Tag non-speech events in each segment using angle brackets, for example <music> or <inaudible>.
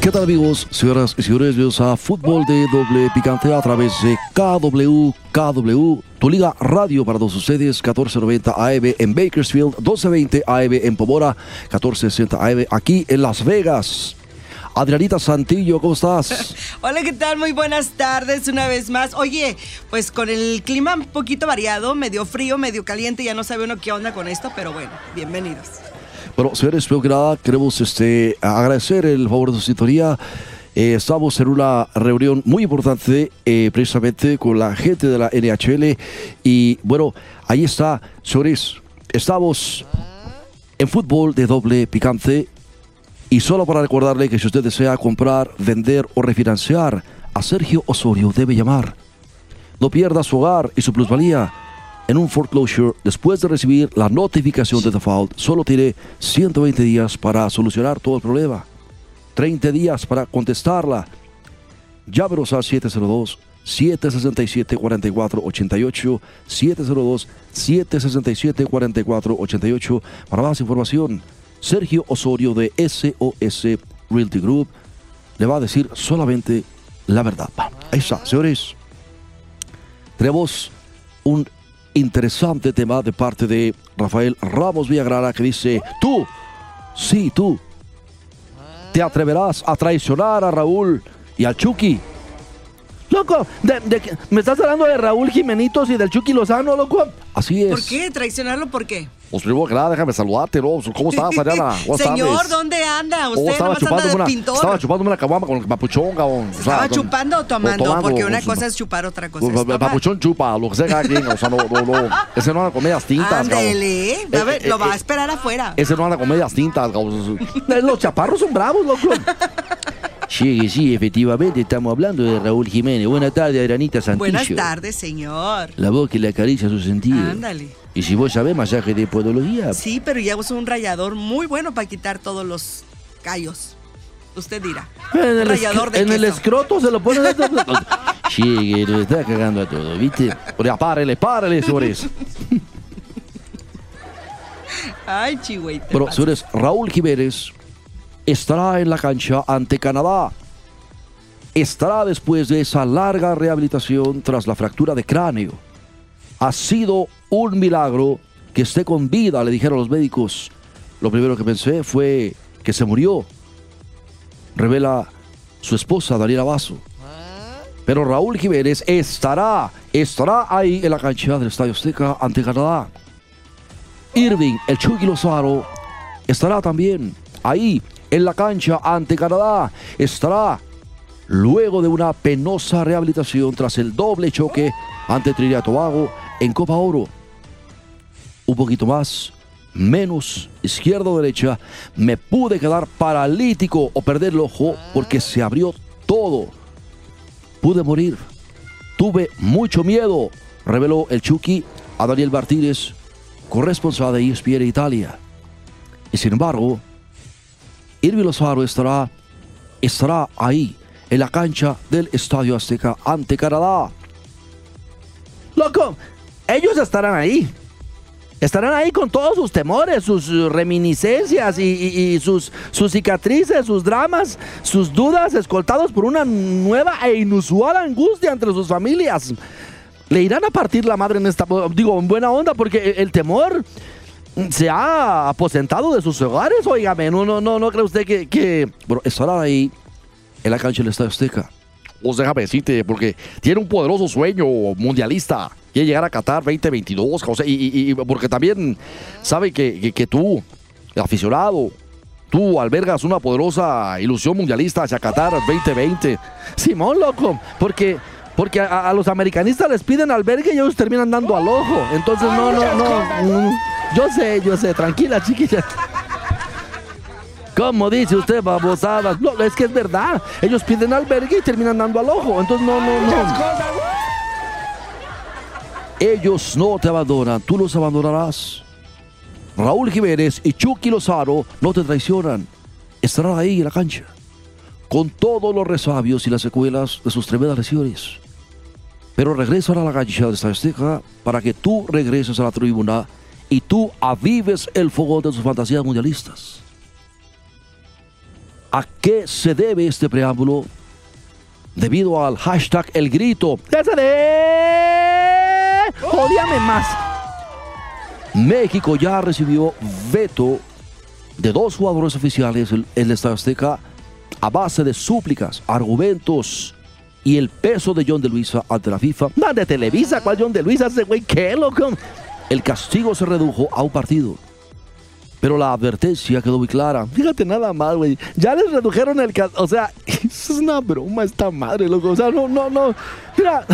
¿Qué tal amigos, señoras y señores? Bienvenidos a Fútbol de Doble Picante a través de KW, KW, tu liga radio para todos ustedes, 1490 AM en Bakersfield, 1220 AM en Pomora, 1460 AM aquí en Las Vegas. Adrianita Santillo, ¿cómo estás? <laughs> Hola, ¿qué tal? Muy buenas tardes una vez más. Oye, pues con el clima un poquito variado, medio frío, medio caliente, ya no sabe uno qué onda con esto, pero bueno, bienvenidos. Bueno, señores, primero que nada, queremos este, agradecer el favor de su sintonía. Eh, estamos en una reunión muy importante eh, precisamente con la gente de la NHL y bueno, ahí está, señores, estamos en fútbol de doble picante y solo para recordarle que si usted desea comprar, vender o refinanciar, a Sergio Osorio debe llamar. No pierda su hogar y su plusvalía en un foreclosure después de recibir la notificación de default. Solo tiene 120 días para solucionar todo el problema. 30 días para contestarla. Llámenos al 702 767 4488 702 767 4488 para más información. Sergio Osorio de SOS Realty Group le va a decir solamente la verdad. Ahí está, señores. Tenemos un interesante tema de parte de Rafael Ramos Villagrana que dice, tú, sí, tú, te atreverás a traicionar a Raúl y al Chucky. Loco, de- de- me estás hablando de Raúl Jimenitos y del Chucky Lozano, loco. Así es. ¿Por qué? ¿Traicionarlo por qué? Pues primero que nada, déjame saludarte, ¿no? ¿Cómo estás, <laughs> Ariana? Señor. ¿dónde anda? Oh, Usted estaba anda chupándome de una, pintor. estaba chupándome una caguama con el papuchón, cabrón. O sea, ¿Estaba chupando o tomando? tomando, Porque una pues, cosa es chupar, otra cosa pues, el papuchón chupa, lo que sea cada quien, o sea, no, no, no. Ese no anda con medias tintas. Ándele, a ver, Eh, lo eh, va eh, a esperar afuera. Ese no anda con medias tintas, cabrón. <laughs> Los chaparros son bravos, loco. <laughs> Sí, sí, efectivamente, estamos hablando de Raúl Jiménez. Buenas tardes, Adrianita Santillo. Buenas tardes, señor. La voz que le acaricia su sentido. Ándale. Y si vos sabés masaje de podología, Sí, pero ya uso un rallador muy bueno para quitar todos los callos. Usted dirá. En el, rallador escr- de en el queso. escroto se lo ponen. sí, que nos está cagando a todos, ¿viste? Ya, párele, párele, señores. Ay, chihuahua. Bueno, señores, Raúl Jiménez estará en la cancha ante Canadá. Estará después de esa larga rehabilitación tras la fractura de cráneo. Ha sido un milagro que esté con vida, le dijeron los médicos. Lo primero que pensé fue que se murió. Revela su esposa, Daniela Basso. Pero Raúl Jiménez estará, estará ahí en la cancha del Estadio Azteca ante Canadá. Irving, el Chucky Lozano, estará también ahí en la cancha ante Canadá. Estará luego de una penosa rehabilitación tras el doble choque ante Trinidad Tobago en Copa Oro. Un poquito más, menos izquierda-derecha, me pude quedar paralítico o perder el ojo porque se abrió todo. Pude morir. Tuve mucho miedo, reveló el Chucky a Daniel Martínez, corresponsal de ESPN Italia. Y sin embargo, Irving Lozano estará, estará ahí, en la cancha del Estadio Azteca ante Canadá. Loco, ellos estarán ahí. Estarán ahí con todos sus temores, sus reminiscencias y, sus, sus cicatrices, sus dramas, sus dudas, escoltados por una nueva e inusual angustia entre sus familias. Le irán a partir la madre en esta, digo, en buena onda, porque el temor se ha aposentado de sus hogares, oígame, no, no, no, no cree usted que, que Bueno, estará ahí, en la cancha del Estadio Azteca. Os déjame decirte, porque tiene un poderoso sueño mundialista. Quiere llegar a Qatar 2022, José, y, y- y porque también sabe que, que- que tú, aficionado, tú albergas una poderosa ilusión mundialista hacia Qatar 2020. Simón, loco, porque, porque a, a los americanistas les piden albergue y ellos terminan dando al ojo. Entonces, no, no, no. Yo sé, yo sé, tranquila, chiquilla. ¿Cómo dice usted, babosadas? No, es que es verdad. Ellos piden albergue y terminan dando al ojo. Entonces, no, no, no. Ellos no te abandonan, tú los abandonarás. Raúl Jiménez y Chucky Lozaro no te traicionan. Estarán ahí en la cancha, con todos los resabios y las secuelas de sus tremendas lesiones. Pero regresan a la cancha de esta para que tú regreses a la tribuna y tú avives el fuego de sus fantasías mundialistas. ¿A qué se debe este preámbulo? Debido al hashtag El Grito, ¡Ese de... ¡Odiame más! México ya recibió veto de dos jugadores oficiales en el Estadio Azteca a base de súplicas, argumentos y el peso de John de Luisa ante la FIFA. Más de Televisa, ¿cuál John de Luisa? Ese güey, ¿qué, loco? El castigo se redujo a un partido. Pero la advertencia quedó muy clara. Fíjate nada más, güey. Ya les redujeron el cas- O sea, <laughs> eso es una broma esta madre, loco. O sea, no, no, no. Mira,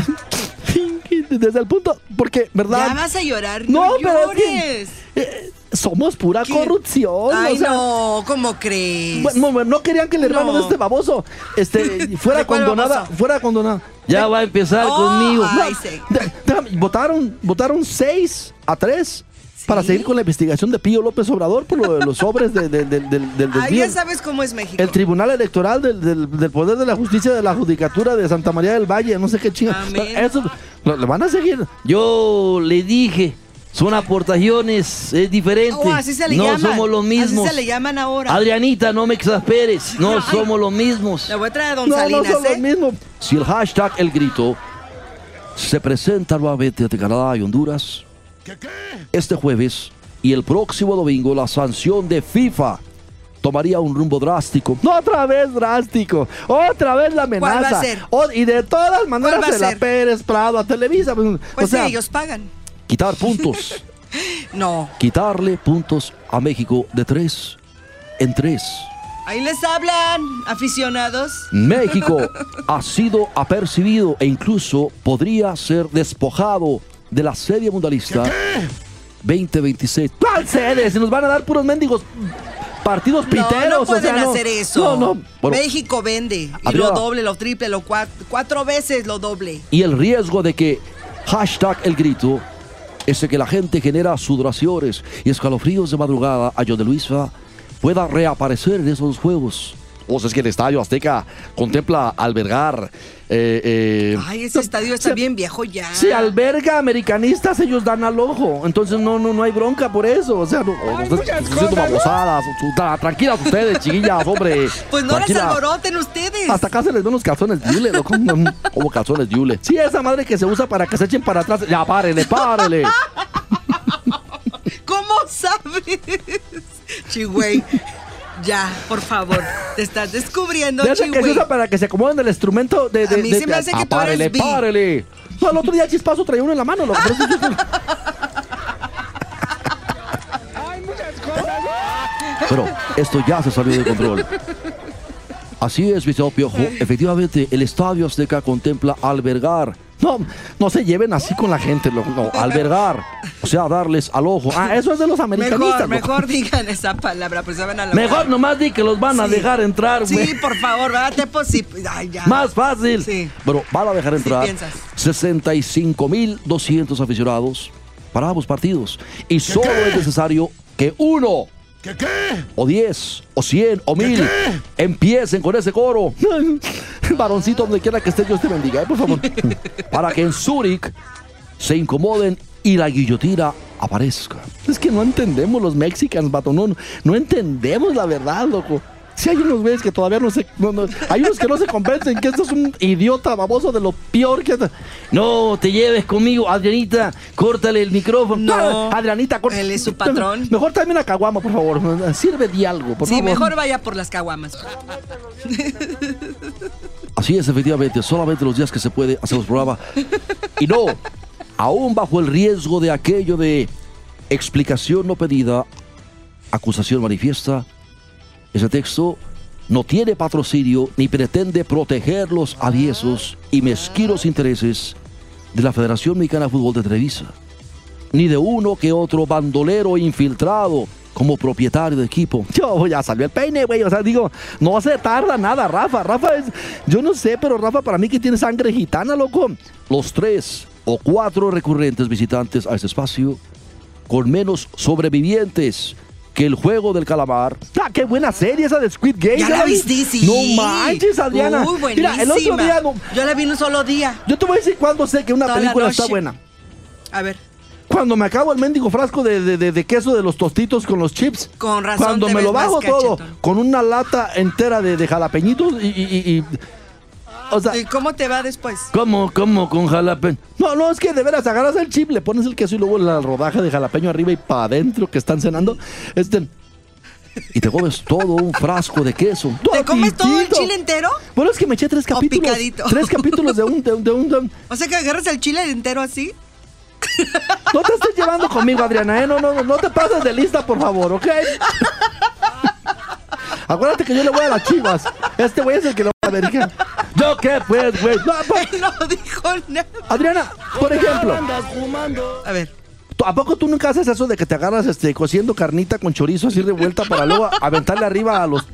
<laughs> desde el punto. Porque, ¿verdad? Ya vas a llorar, No, no, pero es que- llores. Eh, somos pura ¿Qué? corrupción. Ay, o sea, no, ¿cómo crees? Bueno, bueno, no querían que el hermano No. de este baboso este, <laughs> fuera ¿De condonada. baboso? Fuera condonada. Ya va a empezar Oh, conmigo. ay, No, de- votaron, votaron 6 a 3 para seguir con la investigación de Pío López Obrador por lo de los sobres de- de- del- del, desvío. ya sabes cómo es México. El Tribunal Electoral del, del- del Poder de la Justicia de la Judicatura de Santa María del Valle, no sé qué chinga. Amén. Eso lo, lo van a seguir. Yo le dije, son aportaciones, es diferente. Oh, así se le no llaman. somos los mismos. Así se le llaman ahora. Adrianita, no me exasperes. No <laughs> somos los mismos. Le voy a traer a Don No, no Salinas, son los ¿eh? mismos. Si el hashtag El Grito se presenta nuevamente ante Canadá y Honduras, este jueves y el próximo domingo la sanción de FIFA tomaría un rumbo drástico. No, otra vez drástico. Otra vez la amenaza. ¿Cuál va a ser? O- y de todas maneras se la? Pérez Prado a Televisa. Pues, Pues o sea, sí, ellos pagan. Quitar puntos, <laughs> No. quitarle puntos a México de tres en tres. Ahí les hablan, aficionados. México <laughs> ha sido apercibido e incluso podría ser despojado de la serie mundialista 2026. ¿Cuál sede? Si nos van a dar puros mendigos partidos piteros. no, no o sea, pueden no. hacer eso. No, no. Bueno. México vende. Y Adriana. lo doble, lo triple, lo cuatro, cuatro veces lo doble. Y el riesgo de que hashtag el grito es de que la gente genera sudoraciones y escalofríos de madrugada a John de Luisa pueda reaparecer en esos juegos. O sea, es que el Estadio Azteca contempla albergar eh, eh, Ay, ese estadio está se- bien viejo ya. Si alberga americanistas, ellos dan al ojo. Entonces no, no, no hay bronca por eso. O sea, no, o ustedes diciendo babosadas, su- tra- tranquilas ustedes, chiquillas, hombre. <laughs> Pues no les alboroten ustedes. hasta acá se les ven los calzones Yule, loco. Como calzones de hule. Sí, esa madre que se usa para que se echen para atrás. Ya, párele, párele. <laughs> ¿Cómo sabes? Chihuey. Ya, por favor. Te estás descubriendo, De esa que se usa para que se acomoden el instrumento de. de A mí de- se me hace que Ah, tú eres párele, bi. párele. No, el otro día Chispazo traía uno en la mano. Pero eso- Pero esto ya se salió de control. Así es, Vicente Piojo. Efectivamente, el Estadio Azteca contempla albergar. No, no se lleven así con la gente, loco. No, albergar. O sea, darles al ojo. Ah, eso es de los americanistas, Mejor, loco. mejor digan esa palabra, pues se van a Mejor nomás di que los van a Sí. dejar entrar, güey. Sí, por favor, ¿verdad? Pues sí. Ay, ya. Más fácil. Sí. Bueno, van a dejar entrar piensas. 65.200 aficionados para ambos partidos. Y solo es necesario que uno, o 10, o 100, o 1000 empiecen con ese coro. <laughs> Varoncito, donde quiera que esté, Dios te bendiga, eh, por favor. <laughs> Para que en Zúrich se incomoden y la guillotina aparezca. Es que no entendemos los mexicanos, vato. No, no entendemos la verdad, loco. Si hay unos güeyes que todavía no se. no, no, hay unos que no se convencen que esto es un idiota baboso de lo peor que. No te lleves conmigo, Adrianita. Córtale el micrófono. No. Adrianita, corta- Él es su patrón. <laughs> Mejor tráeme una caguama, por favor. Sirve de algo, por Sí, favor. mejor vaya por las caguamas. <laughs> Así es, efectivamente, solamente los días que se puede hacemos programa. Y no, aún bajo el riesgo de aquello de explicación no pedida, acusación manifiesta, ese texto no tiene patrocinio ni pretende proteger los aviesos y mezquinos intereses de la Federación Mexicana de Fútbol de Televisa. ni de uno que otro bandolero infiltrado como propietario de equipo. <laughs> Yo, ya salió el peine, güey. O sea, digo, no se tarda nada, Rafa. Rafa es. Yo no sé, pero Rafa para mí que tiene sangre gitana, loco. Los tres o cuatro recurrentes visitantes a este espacio con menos sobrevivientes que el juego del calamar. Ah, qué buena serie esa de Squid Game. Ya la vi. viste, sí. No manches, Adriana. Uy, buenísima. Mira, el otro día no- Yo la vi en un solo día. Yo te voy a decir cuándo sé que una Toda película está buena. A ver, Cuando me acabo el mendigo frasco de, de- de- de queso de los tostitos con los chips. Con razón Cuando te me ves lo bajo todo con una lata entera de, de jalapeñitos y, y- y- y- O sea, ¿y cómo te va después? ¿cómo, cómo con jalapeño? No, no, es que de veras agarras el chip, le pones el queso y luego la rodaja de jalapeño arriba y para adentro que están cenando. Este, Y te comes todo un frasco de queso. ¿Te comes todo el chile entero? Bueno, es que me eché tres capítulos. picadito. Tres capítulos de un, de un, de un- de un- O sea que agarras el chile entero así. No te estés llevando conmigo, Adriana, ¿eh? No, no, no, no te pases de lista, por favor, ¿ok? Acuérdate que yo le voy a las chivas. Este güey es el que lo va a ver. ¿Qué? ¿Yo qué, pues, güey? No, pues, <laughs> no dijo nada. Adriana, por ejemplo, A ver. ¿tú- ¿a poco tú nunca haces eso de que te agarras este, cociendo carnita con chorizo así revuelta para luego <laughs> aventarle arriba a los...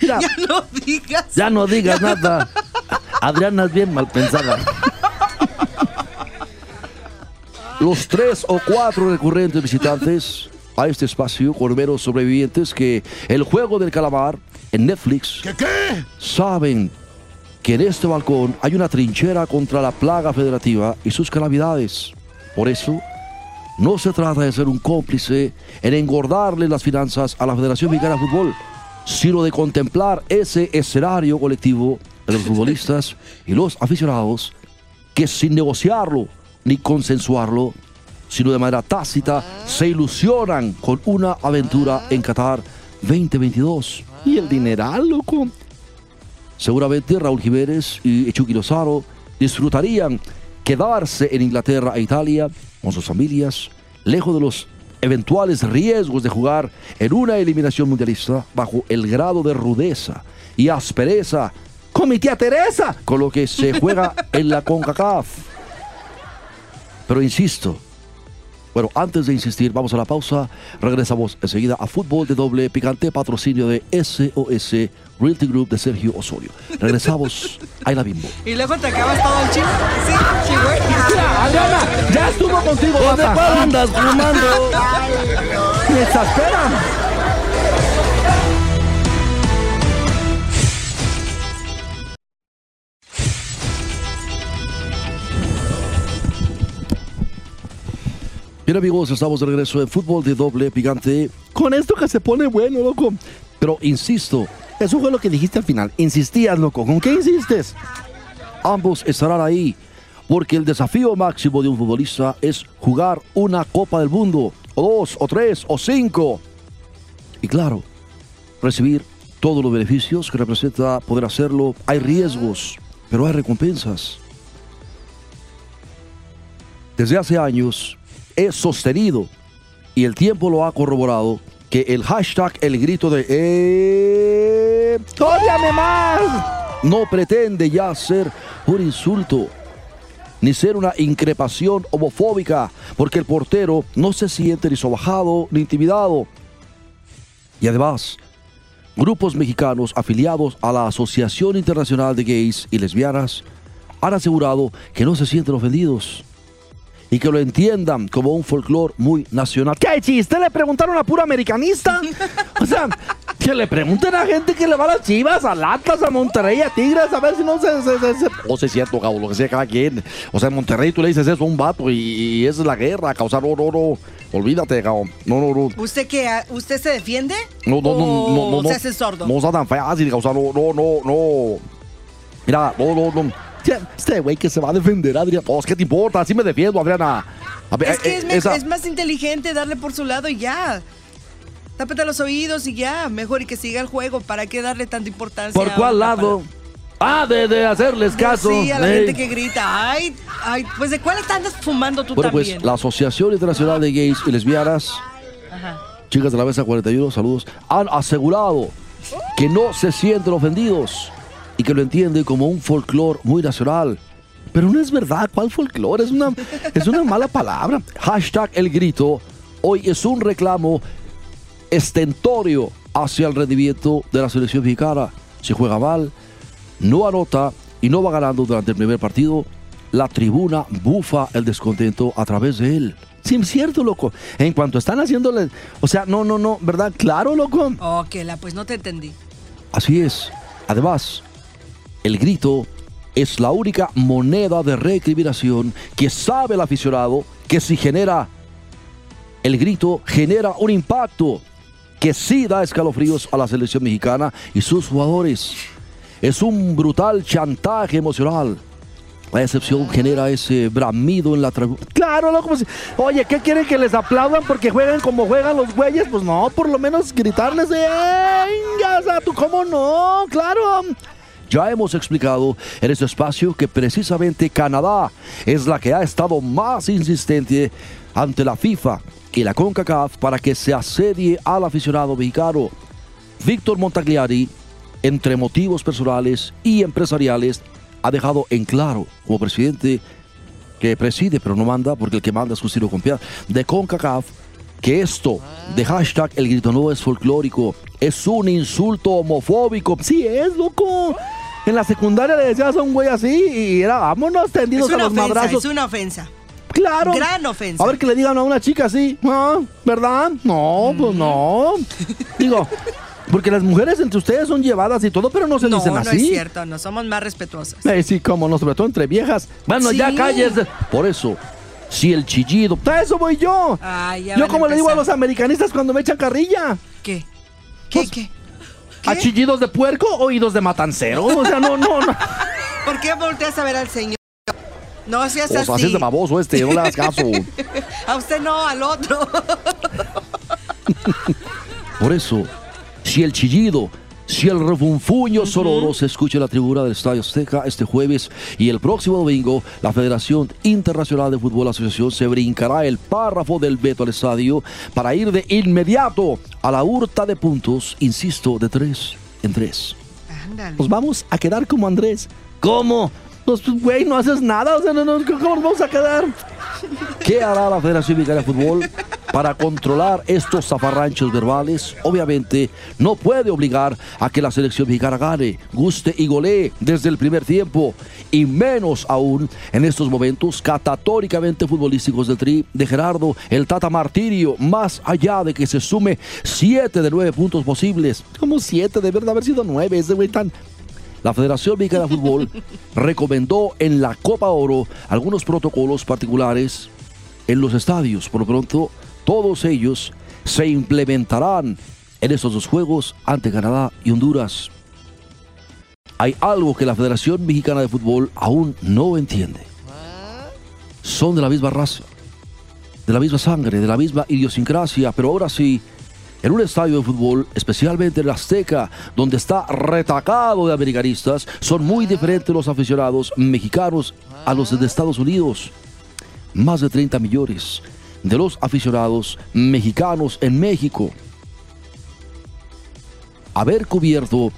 Mira, Ya no digas. Ya no digas nada. Adriana es bien mal pensada. Los tres o cuatro recurrentes visitantes a este espacio con menos sobrevivientes que el juego del calamar en Netflix saben que en este balcón hay una trinchera contra la plaga federativa y sus calamidades. Por eso, no se trata de ser un cómplice en engordarle las finanzas a la Federación Mexicana de Fútbol, sino de contemplar ese escenario colectivo de los futbolistas <laughs> y los aficionados que sin negociarlo ni consensuarlo, sino de manera tácita, se ilusionan con una aventura en Qatar 2022. y el dineral, loco. Seguramente Raúl Jiménez y Chucky Lozano disfrutarían quedarse en Inglaterra e Italia con sus familias, lejos de los eventuales riesgos de jugar en una eliminación mundialista bajo el grado de rudeza y aspereza Con mi tía Teresa. con lo que se juega <laughs> en la CONCACAF. Pero insisto, bueno, antes de insistir, vamos a la pausa. Regresamos enseguida a Fútbol de Doble Picante, patrocinio de SOS Realty Group de Sergio Osorio. Regresamos <laughs> a la Bimbo. Y luego te acabas todo el chile. Sí, sí, güey. Mira, Adriana, ya estuvo contigo, Rafa. andas fumando? Me exasperan. Bien amigos, estamos de regreso en Fútbol de Doble Picante. Con esto que se pone bueno, loco. Pero insisto, Eso fue lo que dijiste al final. Insistías, loco. ¿Con qué insistes? ambos estarán ahí, porque el desafío máximo de un futbolista es jugar una Copa del Mundo, o dos, o tres, o cinco. Y claro, recibir todos los beneficios que representa poder hacerlo. Hay riesgos, pero hay recompensas. Desde hace años he sostenido, y el tiempo lo ha corroborado, que el hashtag, el grito de ¡Eh! ¡Ódiame más! no pretende ya ser un insulto ni ser una increpación homofóbica, porque el portero no se siente ni sobajado ni intimidado. Y además, grupos mexicanos afiliados a la Asociación Internacional de Gays y Lesbianas han asegurado que no se sienten ofendidos y que lo entiendan como un folclore muy nacional. ¿Qué chiste? ¿Le preguntaron a puro americanista? O sea, que le pregunten a gente que le va a las chivas, a Atlas, a Monterrey, a Tigres, a ver si no se... se, se- se- O sea, es cierto, Gabo, lo que sea cada quien. O sea, en Monterrey tú le dices eso a un vato y, y esa es la guerra, causar no, no, no. Olvídate, Gabo. No, no, no. ¿Usted qué? ¿Usted se defiende? No, no, no, ¿O no, no, no. se hace sordo? No sea tan fácil, causar no, no, no, no. Mira, no, no, no. Este güey que se va a defender, Adriana. Pues, ¿qué te importa? Así me defiendo, Adriana. A ver, Es que eh, es, me- esa- es más inteligente darle por su lado y ya. Tápate los oídos y ya. Mejor y que siga el juego. ¿Para qué darle tanta importancia? ¿Por cuál lado? Ah, de, de hacerles palabra? caso. Sí, a la gente que grita. Ay, ay, pues ¿de cuál andas fumando tú Bueno, también? pues la Asociación Internacional de Gays y Lesbianas Ajá. chicas de la mesa 41, saludos, han asegurado que no se sienten ofendidos y que lo entienden como un folclore muy nacional. Pero no es verdad, ¿cuál folclore? Es una, es una mala palabra. Hashtag el grito. Hoy es un reclamo estentorio hacia el rendimiento de la selección mexicana. Se juega mal, no anota y no va ganando durante el primer partido. La tribuna bufa el descontento a través de él. Sí, es cierto, loco. En cuanto están haciéndole. O sea, no, no, no, ¿verdad? Claro, loco. Ok, la pues no te entendí. Así es. Además, el grito es la única moneda de recriminación que sabe el aficionado que si genera el grito, genera un impacto que sí da escalofríos a la selección mexicana y sus jugadores. Es un brutal chantaje emocional. La excepción genera ese bramido en la. Claro, loco. pues, oye, ¿qué quieren que les aplaudan porque juegan como juegan los güeyes? Pues no, por lo menos gritarles de. "Venga, o sea, tú cómo no! Claro. Ya hemos explicado en este espacio que precisamente Canadá es la que ha estado más insistente ante la FIFA y la CONCACAF para que se asedie al aficionado mexicano. Víctor Montagliari, entre motivos personales y empresariales, ha dejado en claro como presidente que preside pero no manda porque el que manda es Justino Compiar de CONCACAF que esto de hashtag el grito no es folclórico, es un insulto homofóbico. Sí es, loco. En la secundaria le decías a un güey así y era, vámonos Es tendidos a una los ofensa, madrazos. es una ofensa. Claro. Gran ofensa. A ver que le digan a una chica así, ah, ¿verdad? No, pues no. Digo, porque las mujeres entre ustedes son llevadas y todo, pero no se no, dicen no así. es cierto, no somos más respetuosas. Eh, sí, como no, sobre todo entre viejas. Bueno, ya calles. Por eso, si el chillido A eso voy yo. Ay, ya yo a como le digo a los americanistas cuando me echan carrilla. ¿Qué? ¿Qué? Pues, ¿Qué? ¿A chillidos de puerco oídos de matancero? O sea, no, no, no. <laughs> ¿Por qué volteas a ver al señor? No seas o sea, así es de baboso este, no le hagas caso. <laughs> A usted no, al otro. <laughs> Por eso, si el chillido, si el refunfuño sonoro se escucha en la tribuna del Estadio Azteca este jueves y el próximo domingo, la Federación Internacional de Fútbol Asociación se brincará el párrafo del veto al estadio para ir de inmediato a la hurta de puntos, insisto, de tres en tres. Ándale. Nos vamos a quedar como Andrés. ¿Cómo? Pues, güey, no haces nada. O sea, no, ¿cómo nos vamos a quedar? ¿Qué hará la Federación Mexicana de Fútbol para controlar estos zafarranchos verbales? Obviamente, no puede obligar a que la selección mexicana gane, guste y golee desde el primer tiempo, y menos aún en estos momentos catatóricamente futbolísticos del Tri de Gerardo, el Tata Martirio, más allá de que se sume siete de nueve puntos posibles. Como siete, debe de haber sido nueve. Ese güey tan. La Federación Mexicana de Fútbol recomendó en la Copa Oro algunos protocolos particulares en los estadios. Por lo pronto, todos ellos se implementarán en estos dos juegos ante Canadá y Honduras. Hay algo que la Federación Mexicana de Fútbol aún no entiende. Son de la misma raza, de la misma sangre, de la misma idiosincrasia, pero ahora sí, en un estadio de fútbol, especialmente en el Azteca, donde está retacado de americanistas, son muy diferentes los aficionados mexicanos a los de Estados Unidos. Más de 30 millones de los aficionados mexicanos en México. Haber cubierto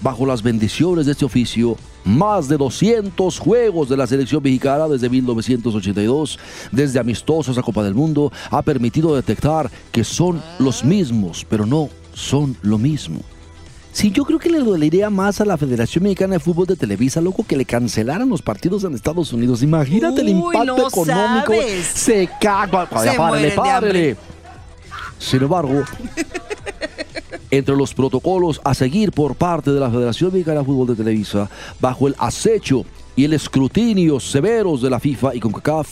bajo las bendiciones de este oficio más de 200 juegos de la selección mexicana desde 1982, desde amistosos a Copa del Mundo, ha permitido detectar que son los mismos, pero no son lo mismo. Sí, yo creo que le dolería más a la Federación Mexicana de Fútbol de Televisa, loco, que le cancelaran los partidos en Estados Unidos. Imagínate el impacto no económico. sabes. Se caga. Se hambre. Sin embargo, <laughs> entre los protocolos a seguir por parte de la Federación Mexicana de Fútbol de Televisa, bajo el acecho y el escrutinio severos de la FIFA y CONCACAF,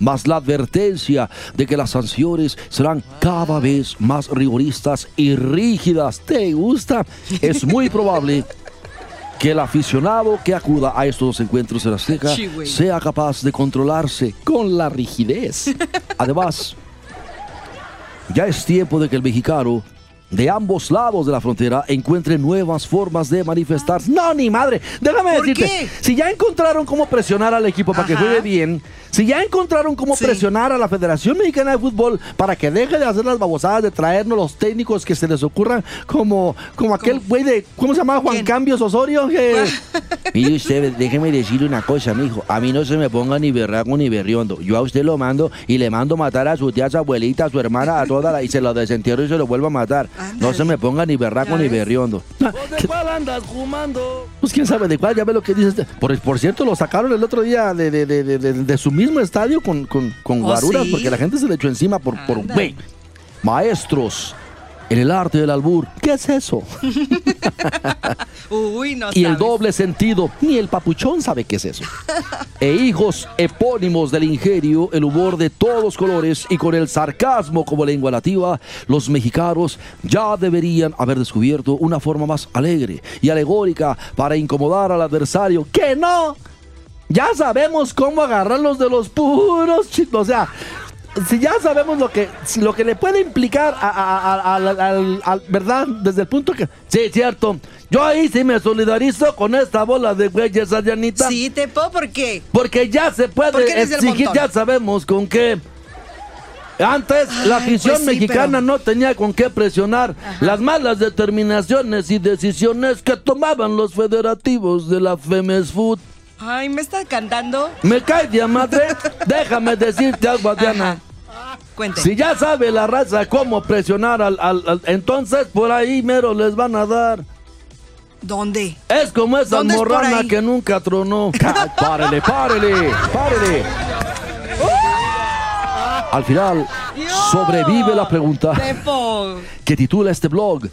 más la advertencia de que las sanciones serán cada vez más rigoristas y rígidas. ¿Te gusta? Es muy probable que el aficionado que acuda a estos dos encuentros en Azteca Sí, güey. sea capaz de controlarse con la rigidez. <laughs> Además, ya es tiempo de que el mexicano de ambos lados de la frontera encuentren nuevas formas de manifestarse. No, ni madre. Déjame ¿Por decirte, qué? si ya encontraron cómo presionar al equipo para que juegue bien, si ya encontraron cómo Sí. presionar a la Federación Mexicana de Fútbol para que deje de hacer las babosadas de traernos los técnicos que se les ocurran como, como aquel güey de, ¿cómo se llamaba? Juan ¿Quién? Cambios Osorio. que- <laughs> Mire usted, déjeme decirle una cosa, mijo. A mí no se me ponga ni berraco ni berriondo. Yo a usted lo mando y le mando matar a su tía, a su abuelita, a su hermana, a toda la... Y se lo desentierro y se lo vuelvo a matar. No se me ponga ni berraco ¿Ya ni berriondo. ¿De cuál andas fumando? Pues quién sabe de cuál, ya ve lo que dice este. Por, por cierto, lo sacaron el otro día de, de- de- de- de- de su mismo estadio con, con, con ¿Oh, guaruras, sí? porque la gente se le echó encima por, por güey. Maestros en el arte del albur. ¿Qué es eso? <laughs> Uy, no y el sabes. doble sentido. Ni el papuchón sabe qué es eso. e hijos epónimos del ingenio, el humor de todos colores y con el sarcasmo como lengua nativa, los mexicanos ya deberían haber descubierto una forma más alegre y alegórica para incomodar al adversario. ¡Que no! Ya sabemos cómo agarrarlos de los puros chicos. O sea, si ya sabemos lo que, si lo que le puede implicar a, a- ¿verdad? Desde el punto que. Sí, cierto. Yo ahí sí me solidarizo con esta bola de güeyes, Adrianita. Sí, Tepo, ¿por qué? Porque ya se puede exigir, ya sabemos con qué. Antes la afición pues sí, mexicana pero- no tenía con qué presionar las malas determinaciones y decisiones que tomaban los federativos de la FEMES Food. Ay, ¿me está cantando? Me cae de madre. <laughs> Déjame decirte algo, Adriana. Cuente. Si ya sabe la raza cómo presionar al, al- al- entonces por ahí mero les van a dar. ¿Dónde? Es como esa ¿Dónde es por morrana ahí? que nunca tronó. <laughs> Ca- párele, párele, párele. Al final, sobrevive la pregunta Tepo. que titula este blog.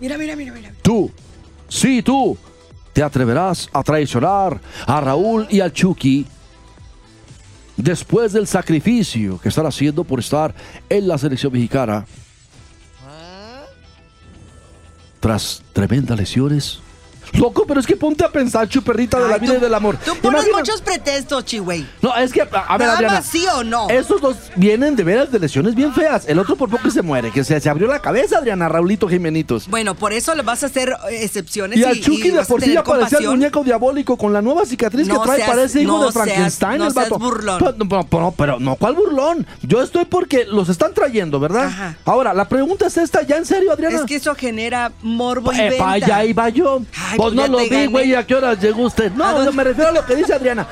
Mira, mira, mira, mira. Tú, sí, tú, te atreverás a traicionar a Raúl y al Chucky después del sacrificio que están haciendo por estar en la selección mexicana. Tras tremendas lesiones. Loco, pero es que ponte a pensar, chuperrita de la vida tú- y del amor. Tú pones Imagina- muchos pretextos, chihuey. No, es que, a, a ver, Nada Adriana. más sí o no. Estos dos vienen de veras de lesiones bien feas. El otro por poco se muere, que se, se abrió la cabeza, Adriana, Raulito Jimenitos. Bueno, por eso le vas a hacer eh, excepciones. Y al Chucky de a por sí ya parecía el muñeco diabólico con la nueva cicatriz No que trae, seas- parece hijo no de Frankenstein seas- no el vato. burlón. Pero, no, pero, pero no, ¿cuál burlón? Yo estoy porque los están trayendo, ¿verdad? Ajá. Ahora, la pregunta es esta, ¿ya en serio, Adriana? Es que eso genera morbo y Eh, venta. pa' allá iba yo. Ay, pues no lo vi, güey. ¿A qué horas llegó usted? ¿A No, me refiero a lo que dice Adriana.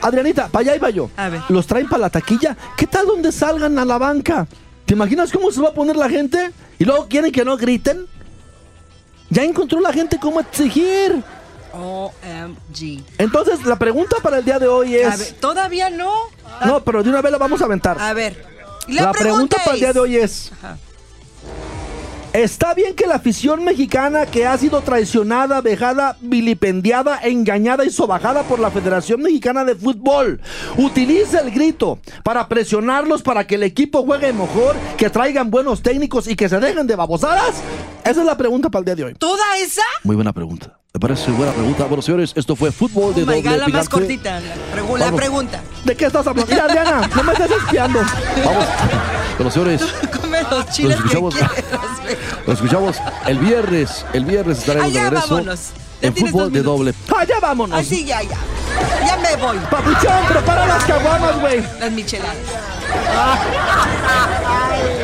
Adrianita, para allá iba yo. A ver. Los traen para la taquilla. ¿Qué tal donde salgan a la banca? ¿Te imaginas cómo se va a poner la gente? Y luego quieren que no griten. Ya encontró la gente cómo exigir. OMG. Entonces, la pregunta para el día de hoy A es. ver, todavía no. No, pero de una vez la vamos a aventar. A ver. Y La, pregunta, para el día de hoy es: Ajá. ¿Está bien que la afición mexicana que ha sido traicionada, vejada, vilipendiada, engañada y sobajada por la Federación Mexicana de Fútbol utilice el grito para presionarlos para que el equipo juegue mejor, que traigan buenos técnicos y que se dejen de babosadas? Esa es la pregunta para el día de hoy. ¿Toda esa? Muy buena pregunta. Me parece buena pregunta. Bueno, señores, esto fue fútbol de Oh doble God, la más cortita. La, pregu- la Vamos. pregunta. ¿De qué estás hablando? Mira, Adriana, no me estés espiando. Vamos. Bueno, señores, <laughs> Come los chiles que escuchamos. quieras. Nos escuchamos el viernes. El viernes estaremos de Allá regreso vámonos. En fútbol de doble. ¡Allá vámonos! Así ya, ya. Ya me voy. Papuchón, prepara las caguamas, güey. Las micheladas. <laughs>